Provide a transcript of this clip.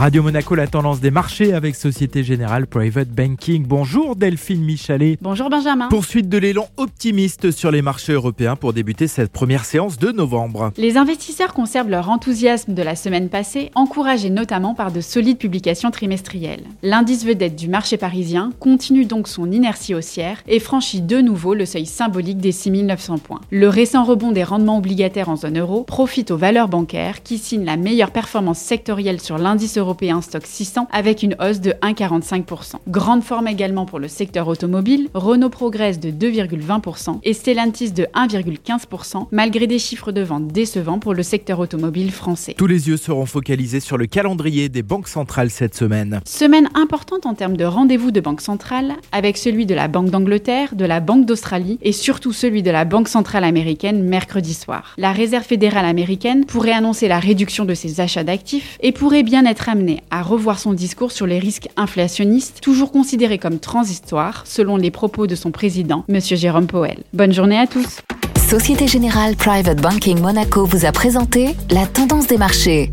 Radio Monaco, la tendance des marchés avec Société Générale Private Banking. Bonjour Delphine Michalet. Bonjour Benjamin. Poursuite de l'élan optimiste sur les marchés européens pour débuter cette première séance de novembre. Les investisseurs conservent leur enthousiasme de la semaine passée, encouragés notamment par de solides publications trimestrielles. L'indice vedette du marché parisien continue donc son inertie haussière et franchit de nouveau le seuil symbolique des 6900 points. Le récent rebond des rendements obligataires en zone euro profite aux valeurs bancaires qui signent la meilleure performance sectorielle sur l'indice européen stock 600 avec une hausse de 1,45%. Grande forme également pour le secteur automobile, Renault progresse de 2,20% et Stellantis de 1,15% malgré des chiffres de vente décevants pour le secteur automobile français. Tous les yeux seront focalisés sur le calendrier des banques centrales cette semaine. Semaine importante en termes de rendez-vous de banque centrale avec celui de la Banque d'Angleterre, de la Banque d'Australie et surtout celui de la Banque centrale américaine mercredi soir. La Réserve fédérale américaine pourrait annoncer la réduction de ses achats d'actifs et pourrait bien être amené à revoir son discours sur les risques inflationnistes, toujours considérés comme transitoires, selon les propos de son président, M. Jérôme Powell. Bonne journée à tous. Société Générale Private Banking Monaco vous a présenté la tendance des marchés.